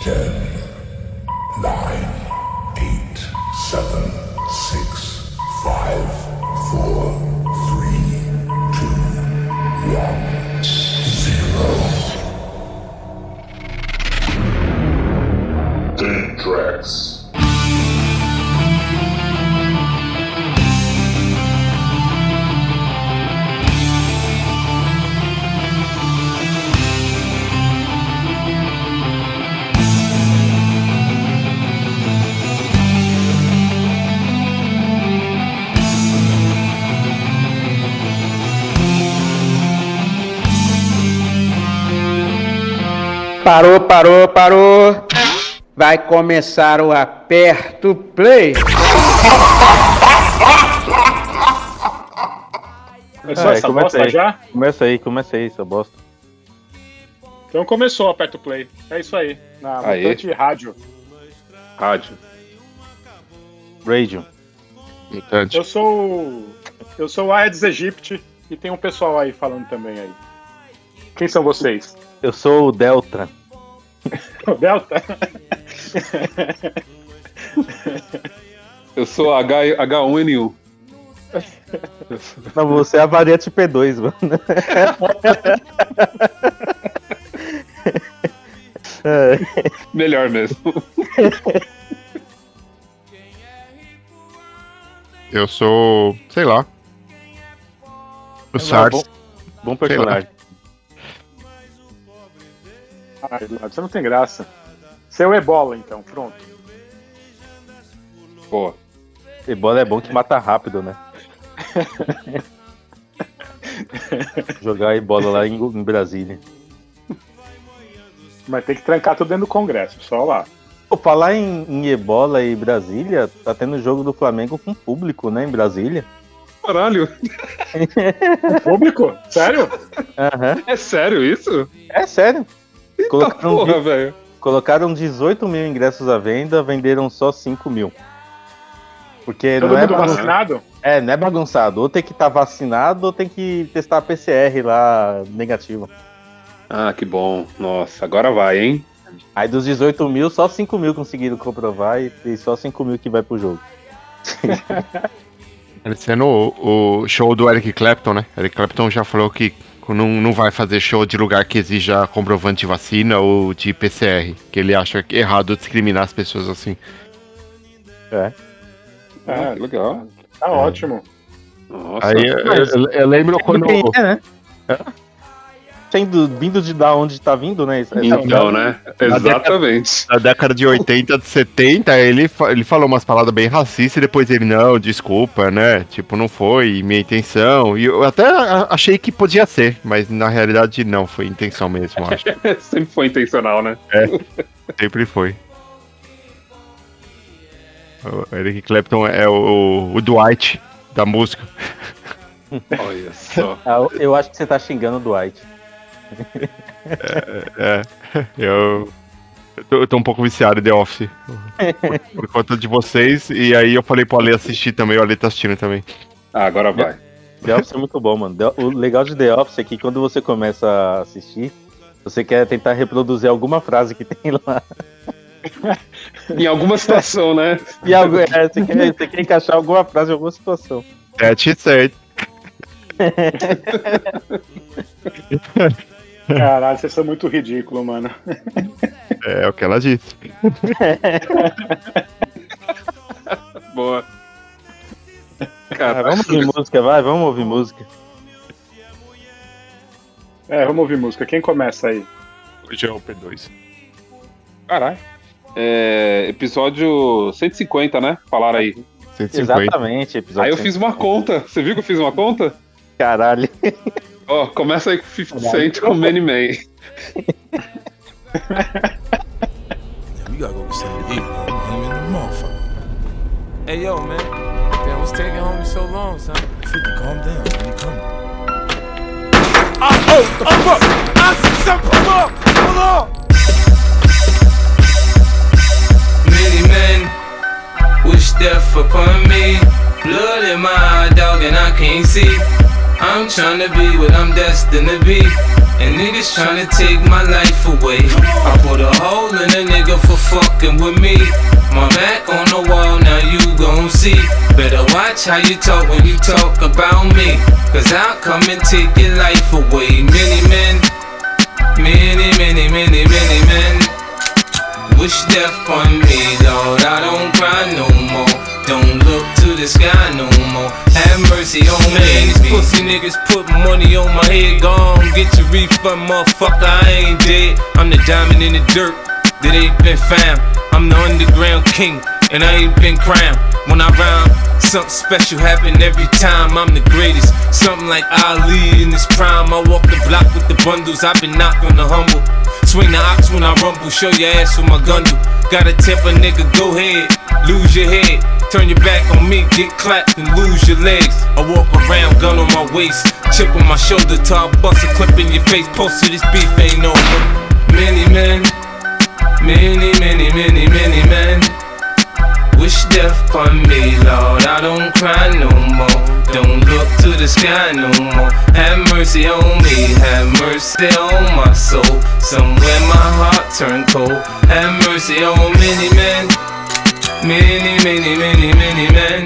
Ten, Parou, parou, parou. Vai começar o aperto play. Começou É, essa começa bosta aí. já? Começa aí, começa aí, seu bosta. Então começou, o play. É isso aí. Na Aí. Mutante Rádio. Rádio. Radio. Mutante. Eu sou. o- Eu sou o Aedes aegypti e tem um pessoal aí falando também aí. Quem são vocês? Eu sou o Delta. O Delta? Eu sou H, H1N1. Não, você é a variante P2, mano. É, Melhor mesmo. Eu sou, sei lá. O SARS. bom, bom personagem. Ah, Eduardo, você não tem graça. Você é o Ebola, então, pronto. Pô, Ebola é bom que mata rápido, né? Jogar ebola lá em, em Brasília. Mas tem que trancar tudo dentro do Congresso, só lá. Pô, falar em, em ebola e Brasília, tá tendo jogo do Flamengo com público, né? Em Brasília. caralho. Público? Sério? Aham. É sério isso? É sério. Eita Colocaram, porra, velho. colocaram 18 mil ingressos à venda, venderam só 5 mil. Porque Todo não é, vacinado? é, não é bagunçado. Ou tem que estar vacinado ou tem que testar a PCR lá negativa. Ah, que bom. Nossa, agora vai, hein? Aí dos 18 mil, só 5 mil conseguiram comprovar e, e só 5 mil que vai pro jogo. Parecendo o, o show do Eric Clapton, né? Eric Clapton já falou que não, não vai fazer show de lugar que exija comprovante de vacina ou de PCR. Que ele acha é errado discriminar as pessoas assim. É. Ah, que legal. Tá ótimo. Nossa. Aí eu, eu- eu lembro quando. É, né? Sendo vindo de da onde tá vindo, né? Então, né? Exatamente. Na década de 80, de 70, ele, fa- ele falou umas palavras bem racistas e depois ele, não, desculpa, né? Tipo, não foi minha intenção. E eu até achei que podia ser, mas na realidade não, foi intenção mesmo, acho. Sempre foi intencional, né? Sempre foi. O Eric Clapton é o, o Dwight da música. Olha só. Ah, Eu acho que você tá xingando o Dwight. É, eu, eu, tô, eu tô um pouco viciado em The Office. Por, por conta de vocês. E aí eu falei pro Ale assistir também, o Ale tá assistindo também. Ah, agora vai. The Office é muito bom, mano. O legal de The Office é que quando você começa a assistir, você quer tentar reproduzir alguma frase que tem lá. Em alguma situação, né? E algo, é, você, quer, você quer encaixar alguma frase em alguma situação. That's it, said. Caralho, vocês são muito ridículos, mano. É o que ela disse. Boa. Cara, vamos ouvir música, vai, vamos ouvir música. É, vamos ouvir música. Quem começa aí? Hoje é o P2. caralho. É, episódio 150, né? Falaram aí. 150. Exatamente, episódio. Aí eu fiz uma conta. Você viu que eu fiz uma conta? Caralho. Ó, começa aí com 50 Cent com Many Man. We gotta go get something to eat. I'm in the motherfucker. Hey yo, man. Damn, what's taking homie so long, son? 50, calm down. When you coming? Many men wish death upon me. Blood in my eye, dog, and I can't see. I'm trying to be what I'm destined to be. And niggas trying to take my life away. I put a hole in a nigga for fucking with me. My back on the wall, now you gon' see. Better watch how you talk when you talk about me. Cause I'll come and take your life away. Many men, many, many, many, many men wish death on me, Lord. I don't cry no more. Don't look the sky no more. Have mercy on me. These pussy niggas put money on my head. Gone, get your refund, motherfucker. I ain't dead. I'm the diamond in the dirt that ain't been found. I'm the underground king, and I ain't been crowned. When I rhyme, something special happen every time. I'm the greatest. Something like Ali in his prime. I walk the block with the bundles. I've been knocked on the humble. Swing the ox when I rumble. Show your ass with my gun do. Gotta tip a nigga, go ahead. Lose your head. Turn your back on me, get clapped and lose your legs. I walk around, gun on my waist, chip on my shoulder, I bust a clip in your face. Posted this beef ain't over. Many men, many, many, many, many men wish death upon me, Lord. I don't cry no more. Don't look to the sky no more. Have mercy on me, have mercy on my soul. Somewhere my heart turned cold. Have mercy on many men, many, many, many, many men.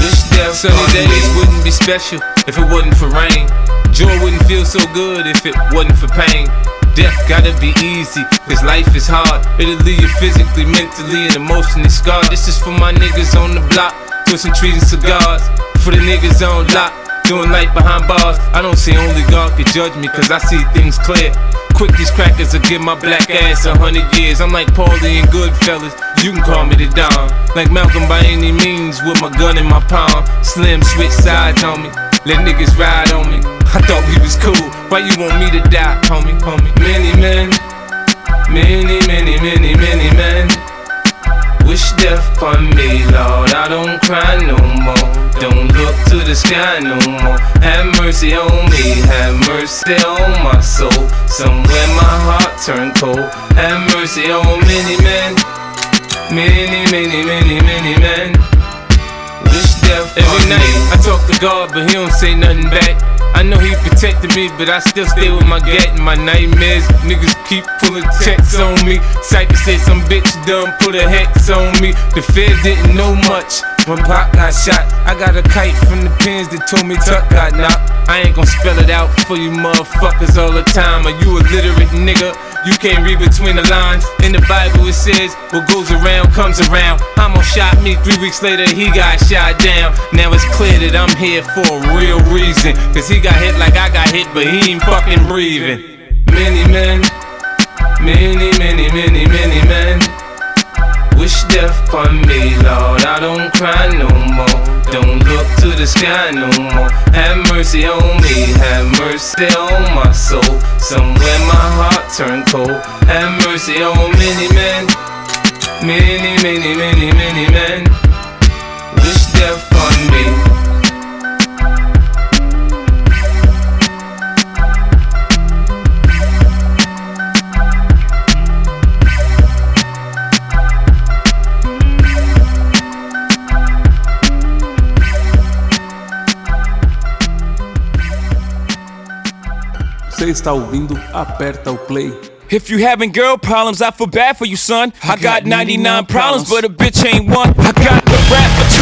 Wish death Sunny days wouldn't be special if it wasn't for rain. Joy wouldn't feel so good if it wasn't for pain. Death gotta be easy, cause life is hard. It'll leave you physically, mentally, and emotionally scarred. This is for my niggas on the block, twisting trees and cigars. For the niggas on lock, doing life behind bars. I don't say only God can judge me, cause I see things clear. Quick, these crackers will give my black ass a hundred years. I'm like Paulie and Goodfellas, you can call me the Don. Like Malcolm by any means, with my gun in my palm. Slim switch sides on me, let niggas ride on me. I thought we was cool, why you want me to die, homie, homie? Many men, many, many, many, many men wish death upon me, Lord. I don't cry no more. Don't look to the sky no more. Have mercy on me, have mercy on my soul. Somewhere my heart turned cold. Have mercy on many men, many, many, many, many men. Wish death Every night I talk to God, but He don't say nothing back. I know he protected me, but I still stay with my gat and my nightmares. Niggas keep pulling checks on me. Cypher said some bitch done put a hex on me. The feds didn't know much when Pop got shot. I got a kite from the pins that told me Tuck got knocked. I ain't gon' spell it out for you motherfuckers all the time. Are you illiterate nigga? You can't read between the lines. In the Bible it says, what goes around comes around. Amo shot me, three weeks later he got shot down. Now it's clear that I'm here for a real reason. Cause he got hit like I got hit, but he ain't fucking breathing. Many men, many, many, many, many men wish death upon me, Lord. I don't cry no more. Don't look to the sky no more. Have mercy on me, have mercy on my soul. Somewhere my heart turned cold. Have mercy on many men, many, many, many, many men. Wish death upon me. Você está ouvindo Aperta o Play. If you having girl problems, I feel bad for you, son. I got 99 problems, but a bitch ain't one. I got the rap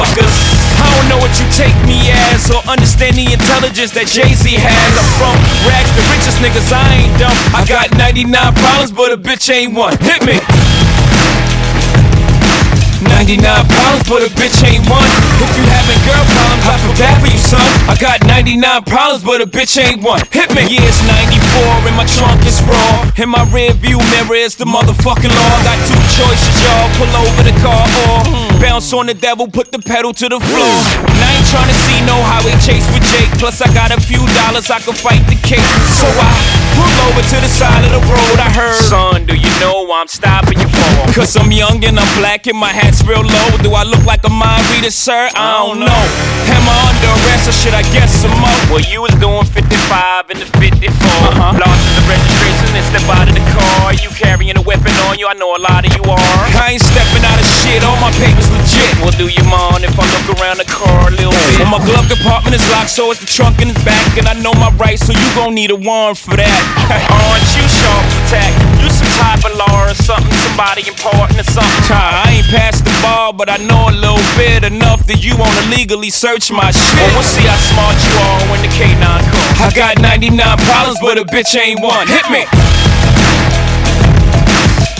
Fuckers, I don't know what you take me as or understand the intelligence that Jay Z has. I'm from rags, the richest niggas. I ain't dumb. I got 99 problems, but a bitch ain't one. Hit me. 99 problems, but a bitch ain't one. If you having girl problems, I feel bad for you, son. I got 99 problems, but a bitch ain't one. Hit me. Yeah, it's 94 and my trunk is raw. In my rear view mirror is the motherfucking law. Got two choices, y'all. Pull over the car or bounce on the devil, put the pedal to the floor. And I ain't tryna see no highway chase with Jake. Plus, I got a few dollars, I can fight the case. So I pull over to the side of the road. I heard, son, do you know I'm stopping you for? Cause I'm young and I'm black and my hat's real low. Do I look like a mind reader, sir? I don't know. Am I under arrest or should I guess some more? Well, you was doing 55 in the 54. Uh-huh. Lost the registration and step out of the car. You carrying a weapon on you? I know a lot of you are. I ain't stepping out of shit. All my papers legit. Well, do you mind if I look around the car a little bit? Well, my glove compartment is locked, so it's the trunk in the back, and I know my rights, so you gon' need a warrant for that. Aren't you sharp attack? You some type of law or something? Somebody important or something? I ain't passed the ball, but I know a little bit enough that you wanna legally search my shit. Well, we'll see how smart you are when the K9 comes. I got 99 problems, but a bitch ain't one. Hit me.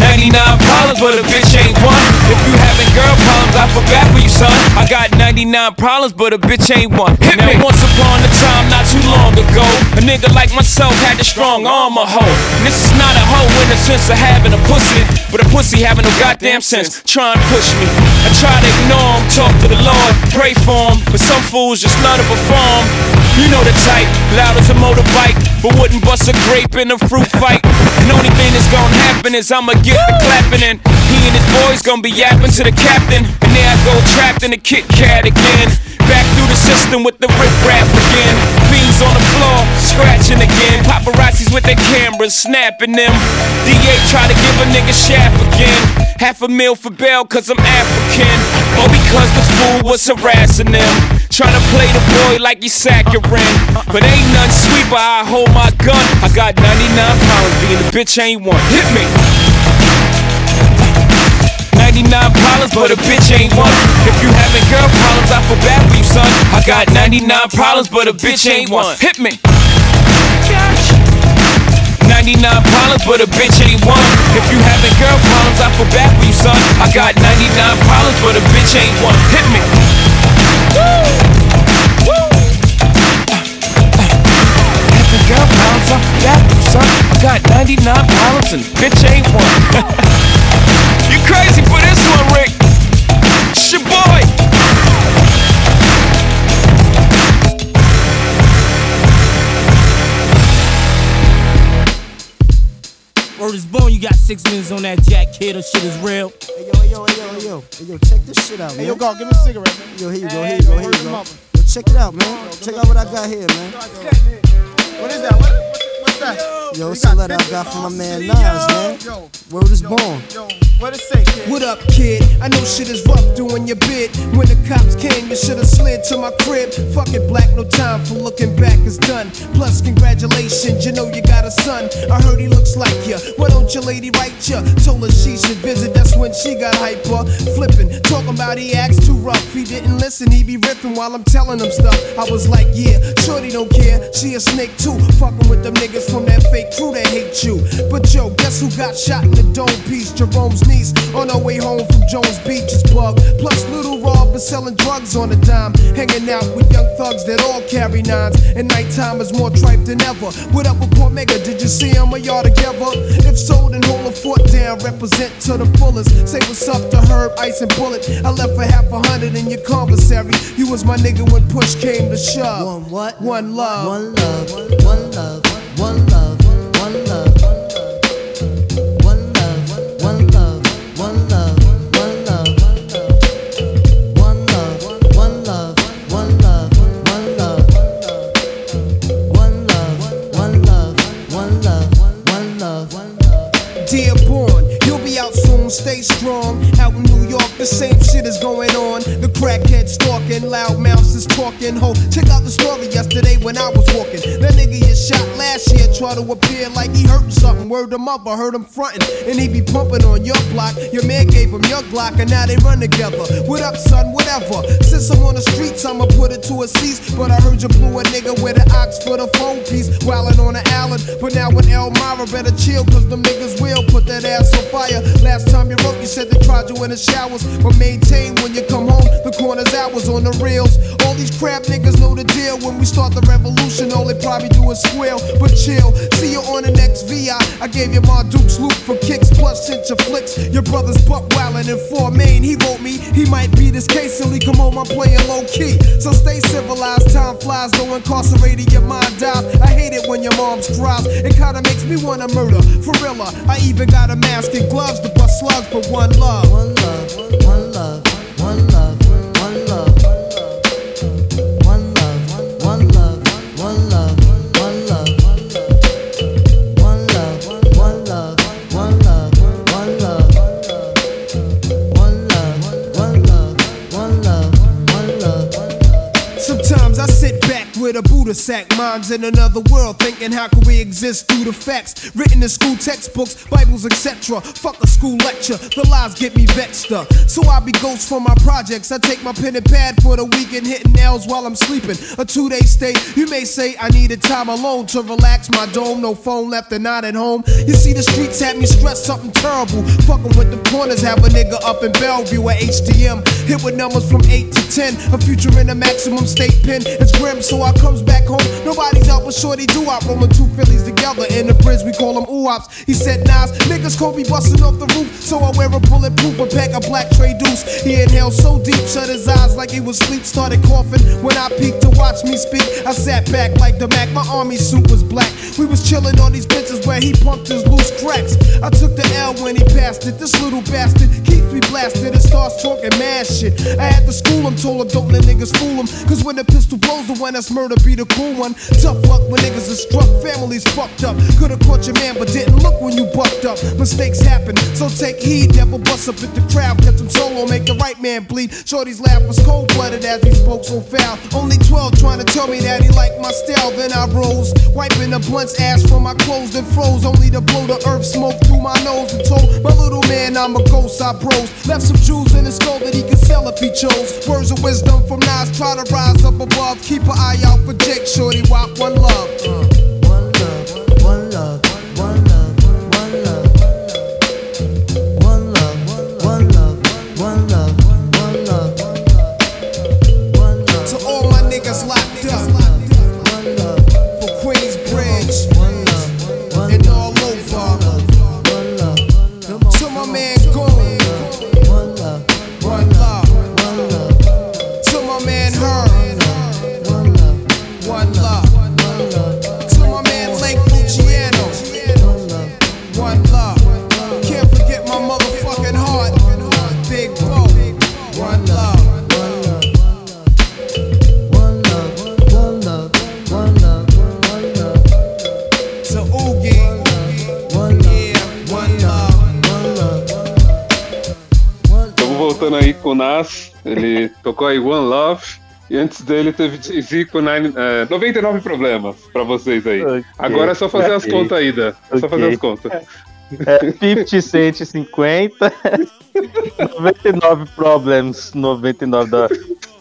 99 problems, but a bitch ain't one. If you having girl problems, I bad for you, son. I got 99 problems, but a bitch ain't one. Hit now, me. once upon a time, not too long ago, a nigga like myself had a strong arm, a hoe. And this is not a hoe in the sense of having a pussy, but a pussy having no goddamn sense. Try and push me. I try to ignore him, talk to the Lord, pray for him, but some fools just love to perform. You know the type, loud as a motorbike, but wouldn't bust a grape in a fruit fight. And only thing that's gonna happen is I'ma get the clapping and he and his boys gonna be yapping to the captain. And there I go trapped in the Kit Kat again. Back through the system with the rip rap again. Fiends on the floor, scratching again. Paparazzis with their cameras, snapping them. DA try to give a nigga shaft again. Half a meal for bail, cause I'm African. Or because the fool was harassing them. Trying to play the boy like he's saccharine. But ain't none sweet, but I hold my gun. I got 99 pounds, being a bitch ain't one. Hit me. 99 problems, but a bitch ain't one. If you having girl problems, I feel bad for you, son. I got 99 problems, but a bitch ain't one. Hit me. 99 problems, but a bitch ain't one. If you having girl problems, I feel bad for you, son. I got 99 problems, but a bitch ain't one. Hit me. Woo! Woo! Having girl problems, I feel bad son. I got 99 problems and bitch ain't one. you crazy for this one, Rick? It's your boy. Word is born, you got six minutes on that jack kid, or shit is real. Hey yo, hey yo, hey yo, hey yo, hey yo, check this shit out, man. Hey, yo, go, give me a cigarette, man. Yo, here you go, here you go, yo, here you go. Yo, check it out, man. Check out what I got here, man. What is that? What, what, what's that? Yo, We it's a letter I got from my man Nas, man. Yo, Word is born. yo, what it say, kid? What up, kid? I know shit is rough doing your bid. When the cops came, you should've slid to my crib. Fuck it, black, no time for looking back, it's done. Plus, congratulations, you know you got a son. I heard he looks like you. Why don't your lady write you? Told her she should visit, that's when she got hyper. Flipping, talking about he acts too rough. He didn't listen, he be ripping while I'm telling him stuff. I was like, yeah, shorty don't care. She a snake too. Fucking with them niggas from that fake crew that hate you. But yo, guess who got shot in the dome piece? Jerome's niece on her way home from Jones Beach is bugged. Plus, little Rob is selling drugs on a dime. Hanging out with young thugs that all carry nines. And nighttime is more tripe than ever. What up with Port Mega? Did you see him? Are y'all together? If so, then hold a foot down. Represent to the fullest. Say what's up to Herb, Ice, and Bullet. I left for half a hundred in your commissary. You was my nigga when push came to shove. One what? One love. One love, one love, Dear Dearborn, you'll be out soon, stay strong. Out in New York, the same shit is going on. The crackhead stalking, loud mouths is talking. Ho, check out the story yesterday when I was walking. That nigga you shot last year try to appear like he hurting something. Word him up, I heard him frontin'. And he be pumping on your block. Your man gave him your Glock, and now they run together. What up, son? Whatever. Since I'm on the streets, I'ma put it to a cease. But I heard you blew a nigga with an ox for the phone piece. Wildin' on the island. But now with Elmira, better chill, cause them niggas will put that ass on fire. Last time you wrote, you said they tried you in the showers. But maintain when you come home, the corner's I was on the reels. All these crap niggas know the deal. When we start the revolution, all they probably do is squeal. But chill, see you on the next VI. I gave you my Duke's loop for kicks, plus sent your flicks. Your brother's buck wildin' in four main. He wrote me, he might be this case till he come home. I'm playing low key. So stay civilized, time flies, though incarcerated, your mind dies. I hate it when your mom's cries. It kinda makes me wanna murder. For real, I even got a mask and gloves to bust slugs, but one love. One love, one love, minds in another world, thinking how can we exist through the facts written in school textbooks, Bibles, etc. Fuck a school lecture, the lies get me vexed up. So I be ghost for my projects. I take my pen and pad for the weekend, hitting nails while I'm sleeping. A two day stay, you may say I needed time alone to relax my dome. No phone left and not at home. You see, the streets had me stressed something terrible. Fucking with the corners, have a nigga up in Bellevue at HDM. Hit with numbers from 8 to 10. A future in a maximum state pen. It's grim, so I comes back home. Nobody's out but shorty do I rolling two Phillies together in the bridge. We call them oops. He said, Nas, niggas me busting off the roof. So I wear a bulletproof and pack a black tray deuce. He inhaled so deep, shut his eyes like he was asleep. Started coughing when I peeked to watch me speak. I sat back like the Mac. My army suit was black. We was chilling on these benches where he pumped his loose cracks. I took the L when he passed it. This little bastard keeps me blasted and starts talking mad shit. I had to school him, told him don't let niggas fool him. Cause when the pistol blows, the one that's murder be the cool one. Tough luck when niggas are struck, families fucked up. Could've caught your man, but didn't look when you bucked up. Mistakes happen, so take heed. Never bust up at the crowd, catch him solo, make the right man bleed. Shorty's laugh was cold blooded as he spoke so foul. Only 12 trying to tell me that he liked my style. Then I rose, wiping the blunt's ash from my clothes, then froze. Only to blow the earth smoke through my nose and told my little man I'm a ghost. I bros left some jewels in his skull that he could sell if he chose. Words of wisdom from Nas, try to rise up above. Keep an eye out for Jake Shorty, walk one love. Aí One Love. E antes dele teve Jay-Z com nine, é, 99 problemas pra vocês aí. Ok. Agora é só fazer as Ok. contas aí, Dan. É só Ok. fazer as contas. É, 50 Cent 50, 99 Problems 99 da,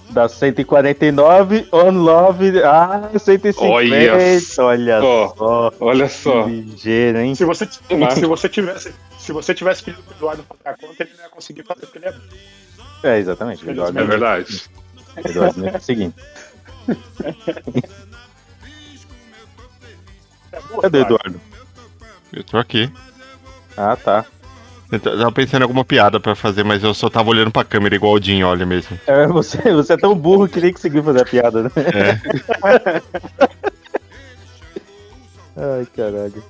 da 149, On Love, ah, 150. Olha olha só, só. Olha só. Ligeiro, hein? Se você, se você tivesse, se você tivesse pedido pro Eduardo fazer a conta, ele não ia conseguir fazer, porque ele é É, exatamente. o Eduardo É verdade. o Eduardo é o seguinte. Cadê o Eduardo? Eu tô aqui. Ah, tá. Eu tava pensando em alguma piada pra fazer, mas eu só tava olhando pra câmera igual o Jim olha mesmo. É, você, você é tão burro que nem conseguiu fazer a piada, né? Ai, caralho.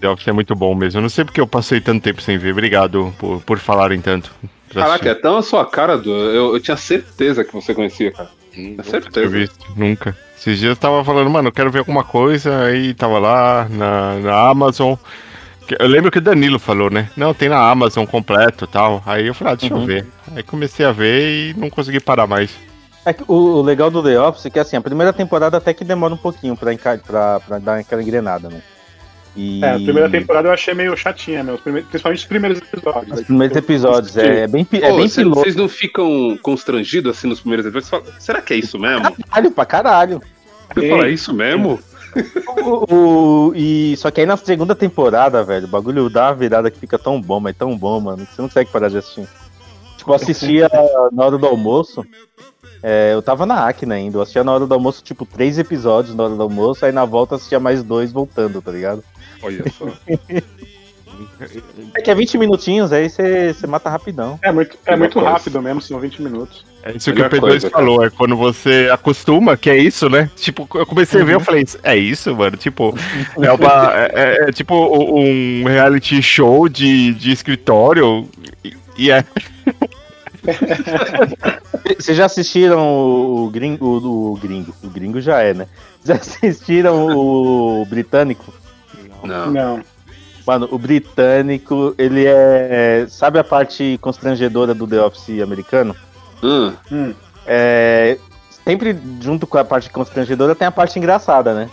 The Office é muito bom mesmo. Eu não sei porque eu passei tanto tempo sem ver. Obrigado por, por falarem tanto. Caraca, é tão a sua cara, do. Eu, eu tinha certeza que você conhecia, cara. Nunca tinha certeza. visto, nunca. Esses dias eu tava falando, mano, eu quero ver alguma coisa, aí tava lá na, na Amazon. Eu lembro que o Danilo falou, né? Não, tem na Amazon completo e tal. Aí eu falei, ah, deixa Uhum. eu ver. Aí comecei a ver e não consegui parar mais. É que o, o legal do The Office é que assim, a primeira temporada até que demora um pouquinho pra, pra, pra dar aquela engrenada, né? E... É, a primeira temporada eu achei meio chatinha, né? Os primeiros- principalmente os primeiros episódios. Os primeiros episódios, é, é bem, é bem cê- piloto. Vocês não ficam constrangidos assim nos primeiros episódios? Fala, Será que é isso mesmo? Caralho, pra caralho. Você fala, é isso mesmo? O- o- e, só que aí na segunda temporada, velho, o bagulho dá uma virada que fica tão bom, mas tão bom, mano, que você não consegue parar de assistir. Tipo, eu assistia na hora do almoço. é, eu tava na Acne ainda, eu assistia na hora do almoço, tipo, três episódios na hora do almoço, aí na volta assistia mais dois voltando, tá ligado? Olha só. É que é 20 minutinhos, aí você mata rapidão. É muito, é muito rápido mesmo, são 20 minutos. É isso que o Melhor P2 coisa, cara. falou, é quando você acostuma, que é isso, né? Tipo, eu comecei a ver, eu falei, é isso, mano? Tipo, é, uma, é, é- é tipo um reality show de, de escritório e- e é... Vocês já assistiram o gringo, o, o gringo? O gringo já é, né? Já assistiram o britânico? Não. Não. Mano, o britânico, ele é. Sabe a parte constrangedora do The Office americano? Hum. Hum. É. Sempre junto com a parte constrangedora tem a parte engraçada, né?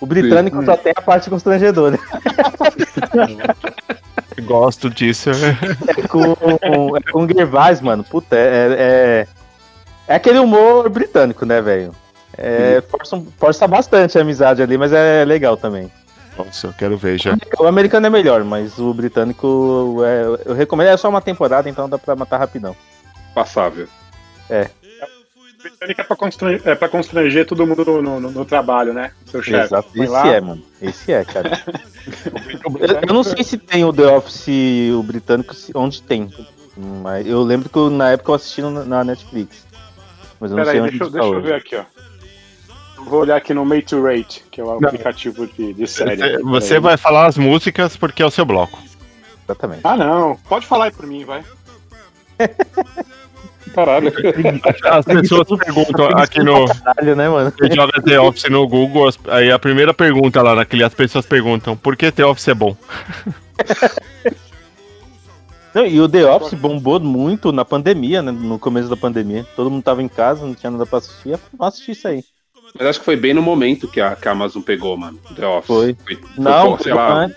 O britânico Sim. só tem a parte constrangedora. Gosto disso. É com, é com o Gervais, mano. Puta, é, é. É aquele humor britânico, né, velho? É, força, força bastante a amizade ali, mas é legal também. Nossa, eu quero ver já. O americano é melhor, mas o britânico é, eu recomendo. É só uma temporada, então dá pra matar rapidão. Passável. É. Britânica é pra, constranger, é pra constranger todo mundo no, no- no trabalho, né? Seu chefe. Exato. Esse lá. é, mano. Esse é, cara. eu, eu não sei se tem o The Office, o britânico, se- onde tem. Mas eu lembro que eu- na época eu assisti no- na Netflix. Mas eu não Peraí, sei onde deixa, deixa eu ver aqui, ó. Vou olhar aqui no Made to Rate, que é o aplicativo de, de série. Você, Peraí. vai falar as músicas porque é o seu bloco. Exatamente. Ah, não. Pode falar aí por mim, vai. Caralho. As pessoas perguntam aqui no. Caralho, né, mano? Você joga The Office no Google, aí a primeira pergunta lá naquele, as pessoas perguntam, por que The Office é bom? Não, e o The Office bombou muito na pandemia, né? No começo da pandemia. Todo mundo tava em casa, não tinha nada pra assistir. Vamos assistir isso aí. Mas acho que foi bem no momento que a, que a Amazon pegou, mano. The Office. Foi. foi Não, sei foi lá. antes.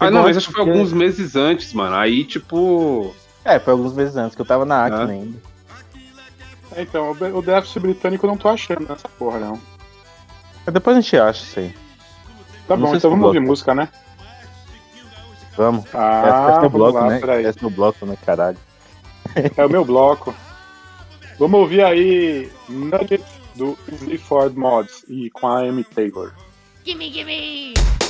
Ah, não, mas acho que foi porque- alguns meses antes, mano. Aí, tipo. É, foi alguns meses antes, que eu tava na Acne Ah. ainda. É, então, o, o déficit britânico eu não tô achando nessa porra, não. Mas depois a gente acha isso aí. Tá Não bom, sei então vamos ouvir música, né? Vamos. Ah, essa, essa é o bloco, lá, né? Essa é o bloco, né, caralho? É o meu bloco. Vamos ouvir aí Nugget do Sleaford Mods e com a Amy Taylor. Gimme, gimme!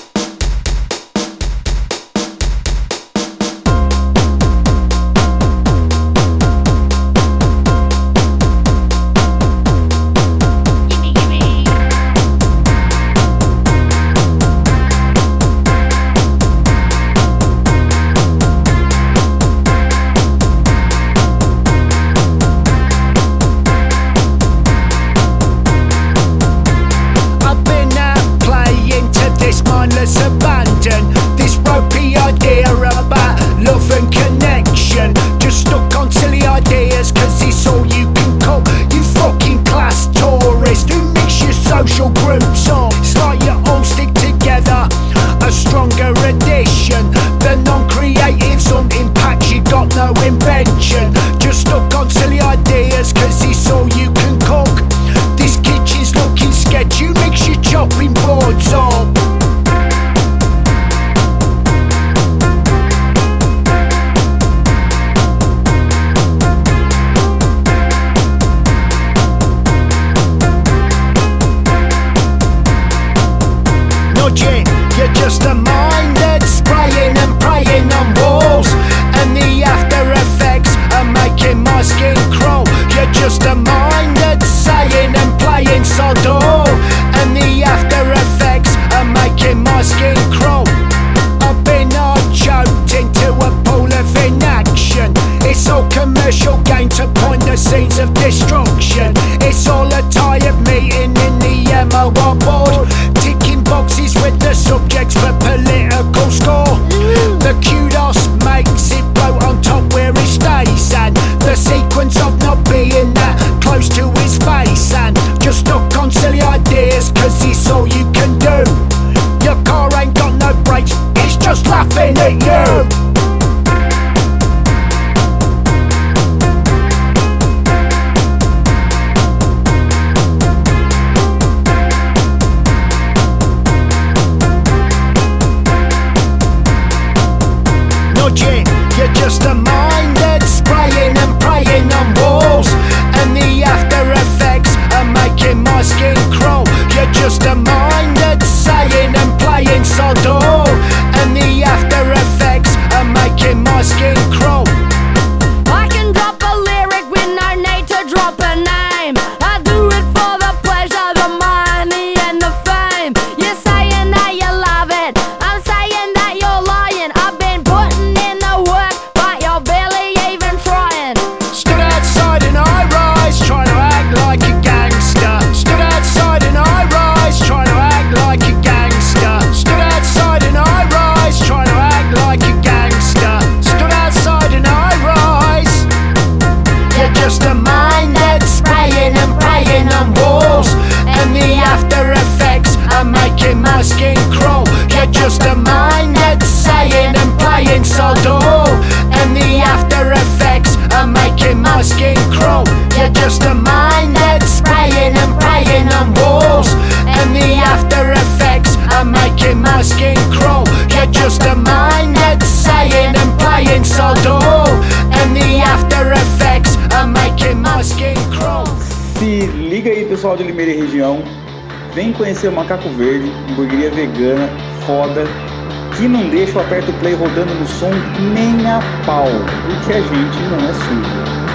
pessoal de Limeira e região, vem conhecer o Macaco Verde, hamburgueria vegana, foda, que não deixa o aperto play rodando no som nem a pau, porque a gente não é sujo.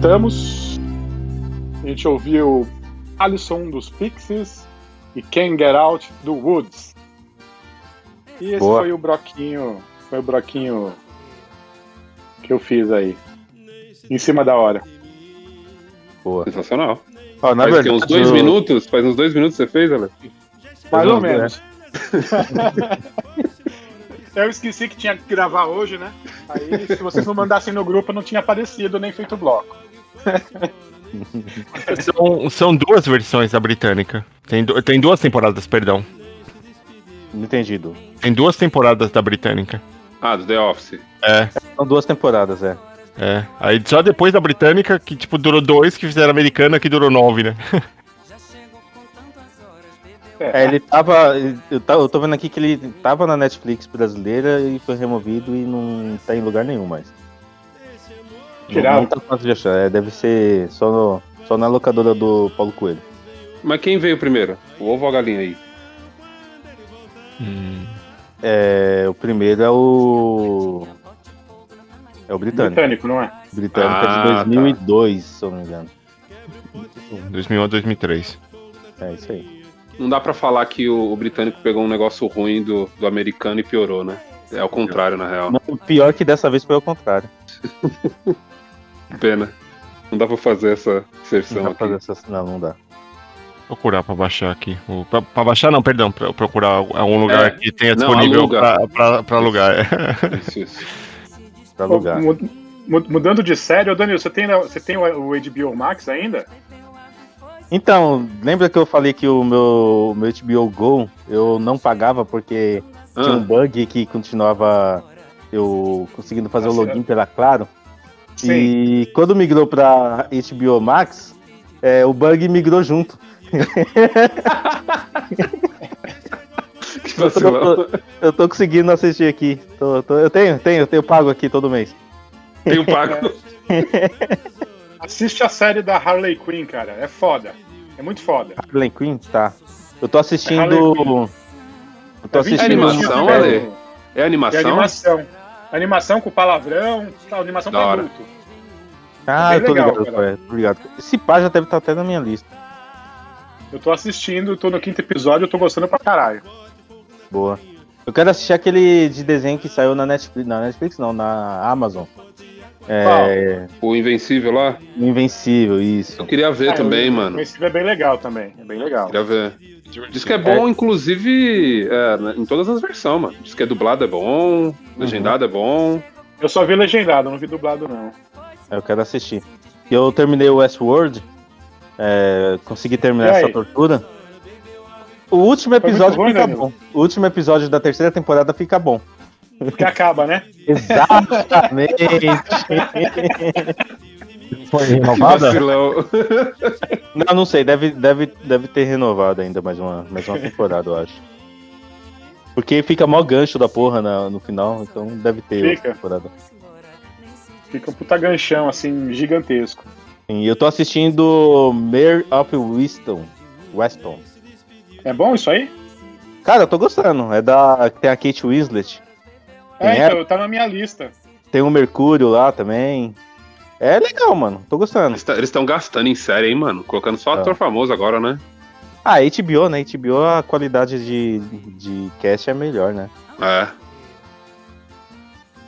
Voltamos. A gente ouviu Alison dos Pixies e Can't Get Out do Woods. E esse Boa. foi o broquinho, foi o broquinho que eu fiz aí. Em cima da hora. Boa. Sensacional. Ó, na Faz verdade, uns dois eu- minutos? Faz uns dois minutos que você fez, Alex? Mais ou Não, né? menos. Eu esqueci que tinha que gravar hoje, né? Aí, se vocês não mandassem no grupo, não tinha aparecido nem feito bloco. São, são duas versões da britânica. Tem, tem duas temporadas, perdão. Entendido. Tem duas temporadas da britânica. Ah, do The Office. É. São duas temporadas, é. É. Aí só depois da britânica, que tipo, durou dois, que fizeram a americana, que durou nove, né? É, ele tava. Eu, tá- eu tô vendo aqui que ele tava na Netflix brasileira e foi removido e não tá em lugar nenhum mais. Não, não tá fácil de achar. É, deve ser só, no- só na locadora do Paulo Coelho. Mas quem veio primeiro? O ovo ou a galinha aí? É, o primeiro é o. É o britânico. Britânico, não é? Britânico Ah, é tá. de 2002, se eu não me engano. 2001 a 2003. É isso aí. Não dá pra falar que o, o britânico pegou um negócio ruim do, do americano e piorou, né? É o contrário, na real. Não, pior que dessa vez foi ao contrário. Pena. Não dá pra fazer essa inserção Não, dá aqui. pra fazer essa- não, não dá. Procurar pra baixar aqui. Pra, pra baixar, não, perdão. Pra procurar algum lugar É. que tenha Não, disponível aluga. pra, pra, pra alugar. Isso, isso. Pra mu- Mudando de série, ô Danilo, você tem, você tem o HBO Max ainda? Então, lembra que eu falei que o meu, meu HBO Go eu não pagava porque tinha Ah. um bug que continuava eu conseguindo fazer o Nossa, login pela Claro. Sim. E quando migrou pra HBO Max, é, o bug migrou junto. eu, tô, eu tô- eu tô conseguindo assistir aqui. Tô- tô- eu tenho, tenho, eu pago aqui todo mês. Um pago. Assiste a série da Harley Quinn, cara. É foda. É muito foda. Harley Quinn? Tá. Eu tô assistindo. Quinn. Eu tô É 20 assistindo. animação, minutinhos, Ale? É animação? É animação. Animação com palavrão, tá, animação Da pra adulto. Ah, Bem eu tô legal, ligado, cara. é, tô ligado. Esse pá já deve estar até na minha lista. Eu tô assistindo, tô no quinto episódio, eu tô gostando pra caralho. Boa. Eu quero assistir aquele de desenho que saiu na Netflix. Na Netflix não, na Amazon. É. O Invencível lá? Invencível, isso. Eu queria ver Ah, também, o- mano. Esse é bem legal também. É bem legal. Queria ver. Diz que é bom, inclusive, é, né, em todas as versões, mano. Diz que é dublado é bom, legendado é bom. Eu só vi legendado, não vi dublado não. Eu quero assistir. E eu terminei o Westworld. É, consegui terminar essa tortura. O último episódio ruim, fica né, bom. O último episódio da terceira temporada fica bom. Porque acaba, né? Exatamente. Foi renovada? Vacilão. Não, não sei. Deve, deve, deve ter renovado ainda mais uma, mais uma temporada, eu acho. Porque fica mó gancho da porra na- no final, então deve ter outra Fica. temporada. Fica um puta ganchão, assim, gigantesco. Sim, eu tô assistindo Mare of Wiston. Weston. É bom isso aí? Cara, eu tô gostando. É da. Tem a Kate Winslet. É, então, tá na minha lista. tem o Mercúrio lá também. É legal, mano. Tô gostando. Eles estão gastando em série, hein, mano? Colocando só ator famoso agora, né? Ah, HBO, né? HBO a qualidade de, de cast é melhor, né? É.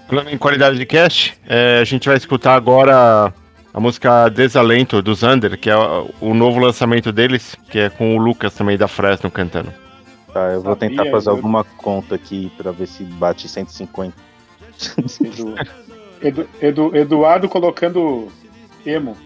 Falando em qualidade de cast, é, a gente vai escutar agora a música Desalento do Zander, que é o, novo lançamento deles, que é com o Lucas também da Fresno cantando. Tá, eu vou Sabia, tentar fazer eu- alguma conta aqui pra ver se bate 150. Edu, Edu- Edu- Eduardo colocando emo.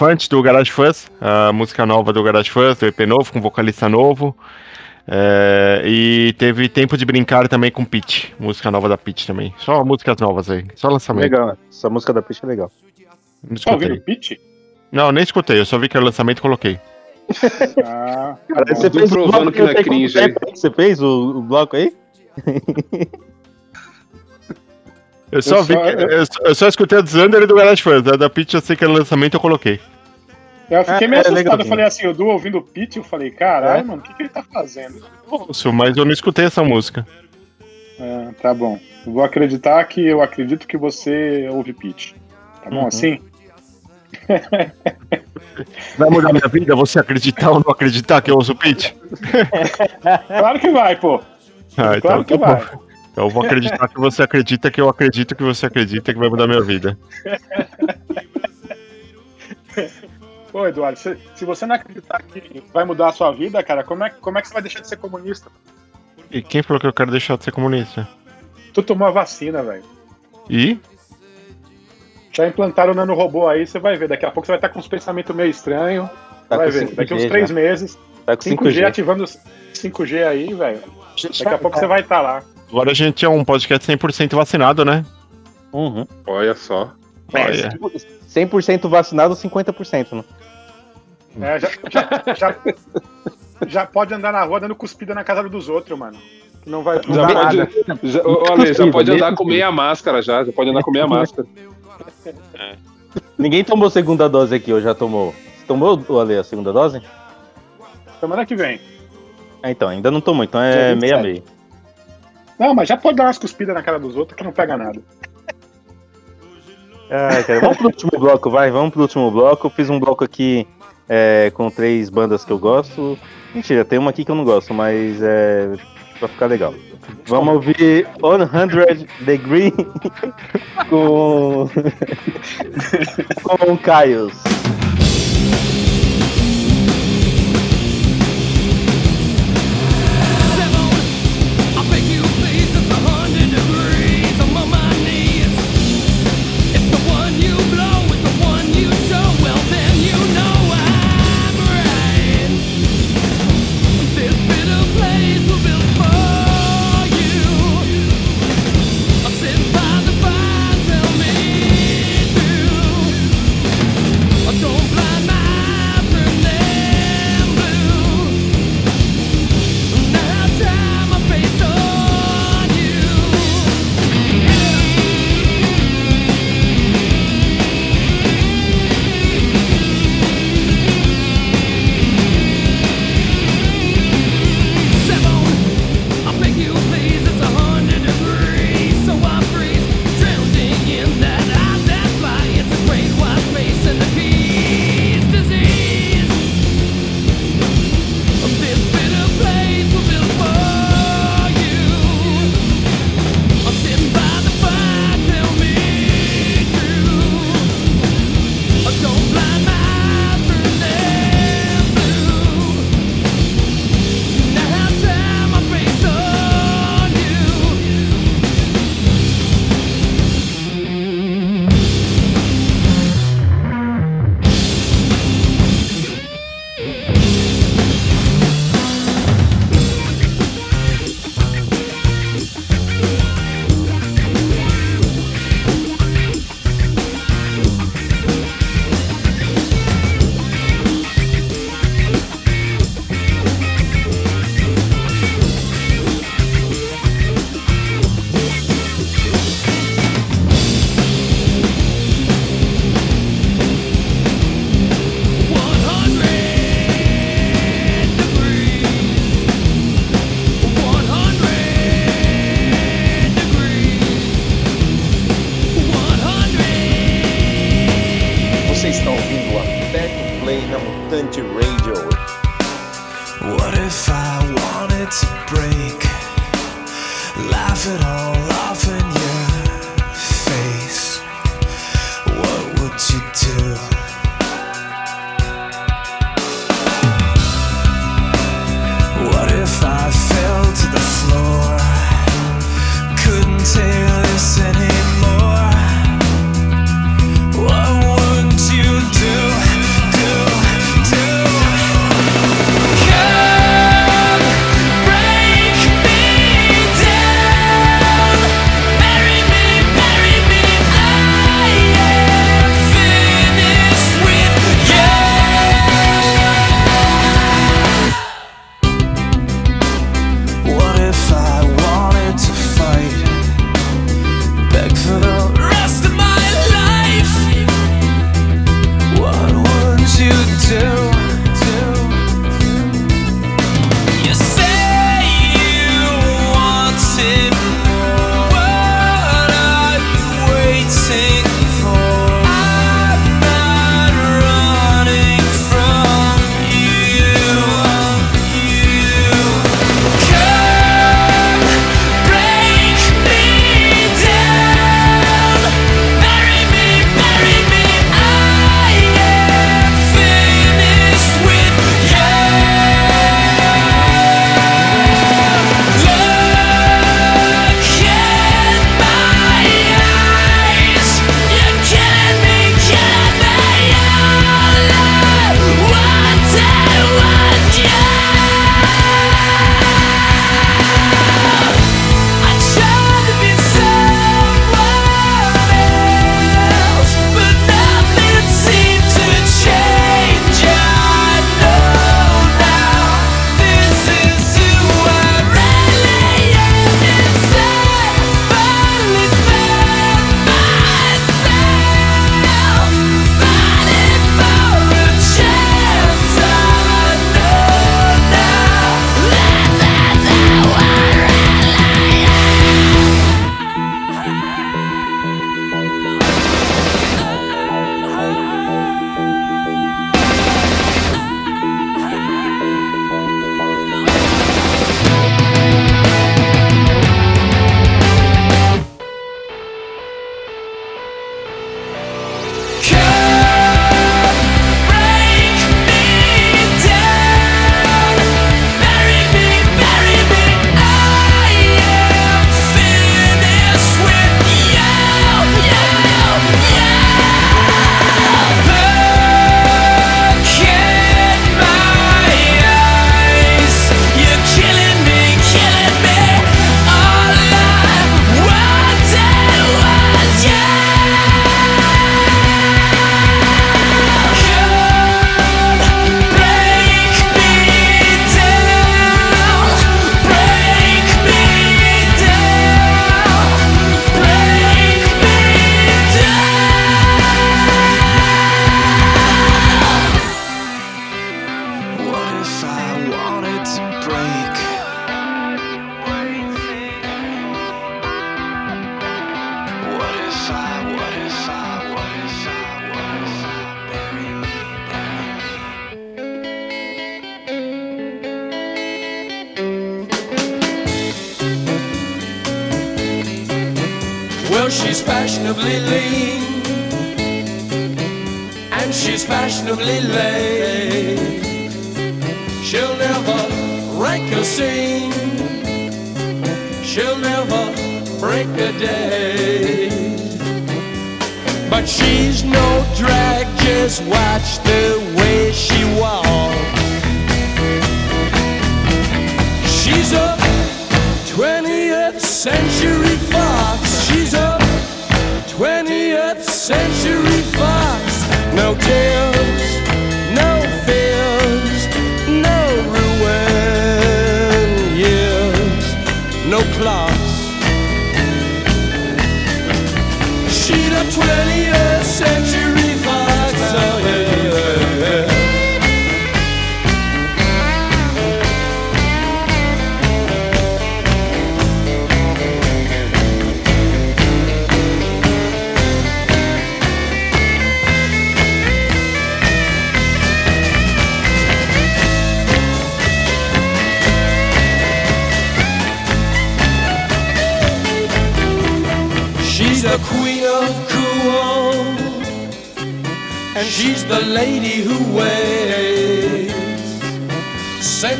Elefante do Garage Fuzz, a música nova do Garage Fuzz, do EP novo, com vocalista novo. É, e teve Tempo de Brincar também com Pitch, música nova da Pitch também. Só músicas novas aí, só lançamento. Legal, essa música da Pitch é legal. Não Tá ouvindo escutei. pitch? Não, nem escutei, eu só vi que era lançamento e coloquei. Ah, Cara, você fez o provando bloco que não é cringe aí. tempo aí que Você fez o, o bloco aí? Eu só, Eu vi só- que- eu, só- eu só escutei a do Zander e do Garage Fuzz, a da Pitch eu sei que era lançamento eu coloquei. Eu fiquei É, meio é assustado. legalzinho. eu falei assim, o Du ouvindo o pitch, eu falei, caralho, É. mano, o que, que ele tá fazendo? Ouço, mas eu não escutei essa música. Ah, tá bom. Eu vou acreditar que eu acredito que você ouve pitch. Tá bom Uhum. assim? Vai mudar minha vida você acreditar ou não acreditar que eu ouço Pitch? Claro que vai, pô. Ah, Claro que tá vai. bom. Então eu vou acreditar que você acredita que eu acredito que você acredita que vai mudar minha vida. Ô, Eduardo, se, se você não acreditar que vai mudar a sua vida, cara, como é, como é que você vai deixar de ser comunista? E quem falou que eu quero deixar de ser comunista? Tu tomou a vacina, velho. E? Já implantaram o nanorobô aí, você vai ver. Daqui a pouco você vai estar com uns pensamentos meio estranhos. Tá vai ver. 5G Daqui uns já. três meses. Tá com 5G, 5G. ativando os 5G aí, velho. Daqui a pouco você vai estar lá. Agora a gente é um podcast 100% vacinado, né? Uhum. Olha só. Olha. 100% vacinado, 50%, né? É, já, já, já, já pode andar na rua dando cuspida na casa dos outros, mano. Não vai não Já dá pode, nada. já, Ale, já pode andar com meia máscara já, já pode andar com meia máscara. Ninguém tomou segunda dose aqui, ou já tomou? Você tomou, Ale, a segunda dose? Semana que vem. Ah, então, ainda não tomou, então é 27. Não, mas já pode dar umas cuspidas na cara dos outros que não pega nada. Ah, cara, vamos pro último bloco, vai, vamos pro último bloco. Eu fiz um bloco aqui é, com três bandas que eu gosto. Mentira, tem uma aqui que eu não gosto, mas é pra ficar legal. Vamos ouvir 100 Degree com. com Caios.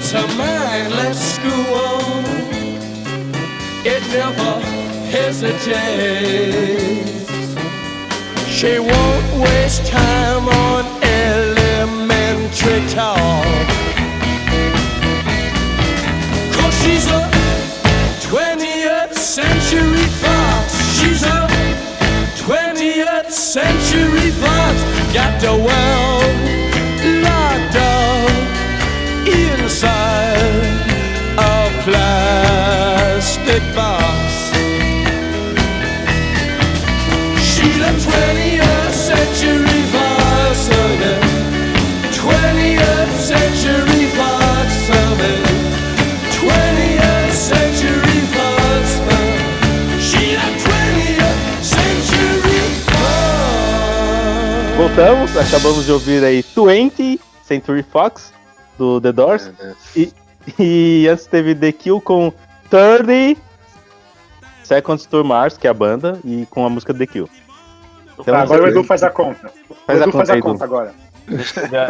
Sets her mind, let's school. It never hesitates. She won't waste time on elementary talk. Cause she's a 20th century fox. She's a 20th century fox. Got the world plastic box. She's a 20th century fox. again. 20th century fox. again. 20th century fox. She's a 20th century fox. Voltamos, acabamos de ouvir aí 20 Century Fox do The Doors. E, e antes teve The Kill com 30 Seconds to Mars, que é a banda, e com a música The Kill. Então, Tá, agora o Edu faz a conta. Faz o a Edu faz conta a conta agora.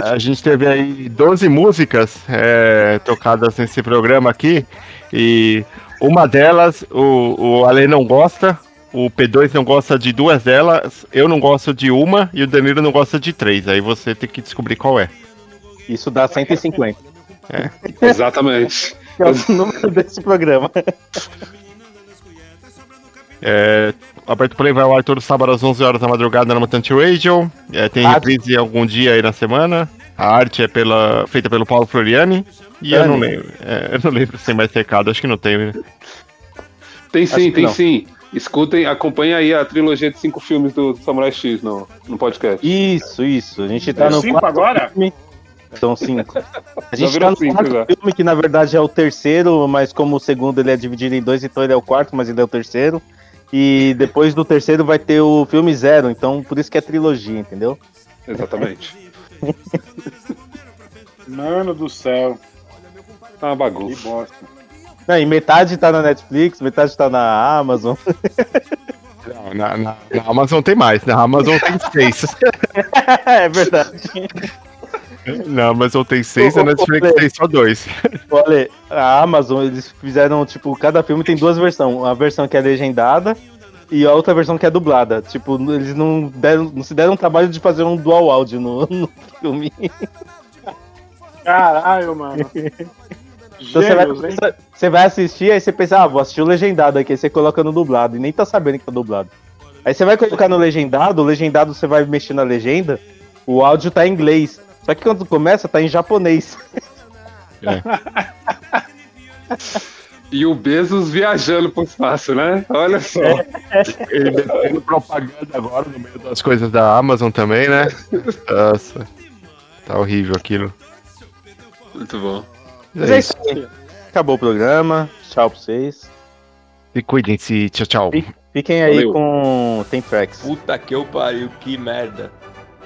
A gente teve aí 12 músicas é, tocadas nesse programa aqui. E uma delas, o, o Ale não gosta. O P2 não gosta de duas delas. Eu não gosto de uma. E o Danilo não gosta de três. Aí você tem que descobrir qual é. Isso dá 150. É. Exatamente. Que é o número desse programa. É, Aberto Play vai ao ar todo sábado às 11 horas da madrugada na Mutante Radio. É, tem Ah, reprise algum dia aí na semana. A arte é pela, feita pelo Paulo Floriani. E eu não lembro. é, eu não lembro se tem mais recado. Acho que não tem. né? Tem sim, tem não. sim. Escutem, acompanhem aí a trilogia de cinco filmes do Samurai X no, no podcast. Isso, isso. A gente tá É no cinco agora? filme. São cinco. A gente tá no cinco, quarto filme, que na verdade é o terceiro, mas como o segundo ele é dividido em dois, então ele é o quarto, mas ele é o terceiro. E depois do terceiro vai ter o filme zero, então por isso que é trilogia, entendeu? Exatamente. Mano do céu. Tá uma bagunça. Que bosta. Não, e metade tá na Netflix, metade tá na Amazon. Não, na, na- na Amazon tem mais. Na Amazon tem seis. é verdade. Na Amazon tem seis, Ô, a Netflix tem só dois. Olha, a Amazon, eles fizeram, tipo, cada filme tem duas versões. A versão que é legendada e a outra versão que é dublada. Tipo, eles não, deram, não se deram o trabalho de fazer um dual áudio no, no filme. Caralho, mano. Então você vai, Gêmeos, você vai assistir, aí você pensa, ah, vou assistir o legendado aqui, aí você coloca no dublado, e nem tá sabendo que tá dublado. Aí você vai colocar no legendado, o legendado você vai mexer na legenda, o áudio tá em inglês. Só que quando começa, tá em japonês. E o Bezos viajando pro espaço, né? Olha só. Ele metendo propaganda agora no meio das coisas da Amazon também, né? Nossa. Tá horrível aquilo. Muito bom. Mas é isso aí. Acabou o programa. Tchau pra vocês. E cuidem-se. Tchau, tchau. Fiquem aí Valeu. com Tem Tracks. Puta que eu pariu, que merda.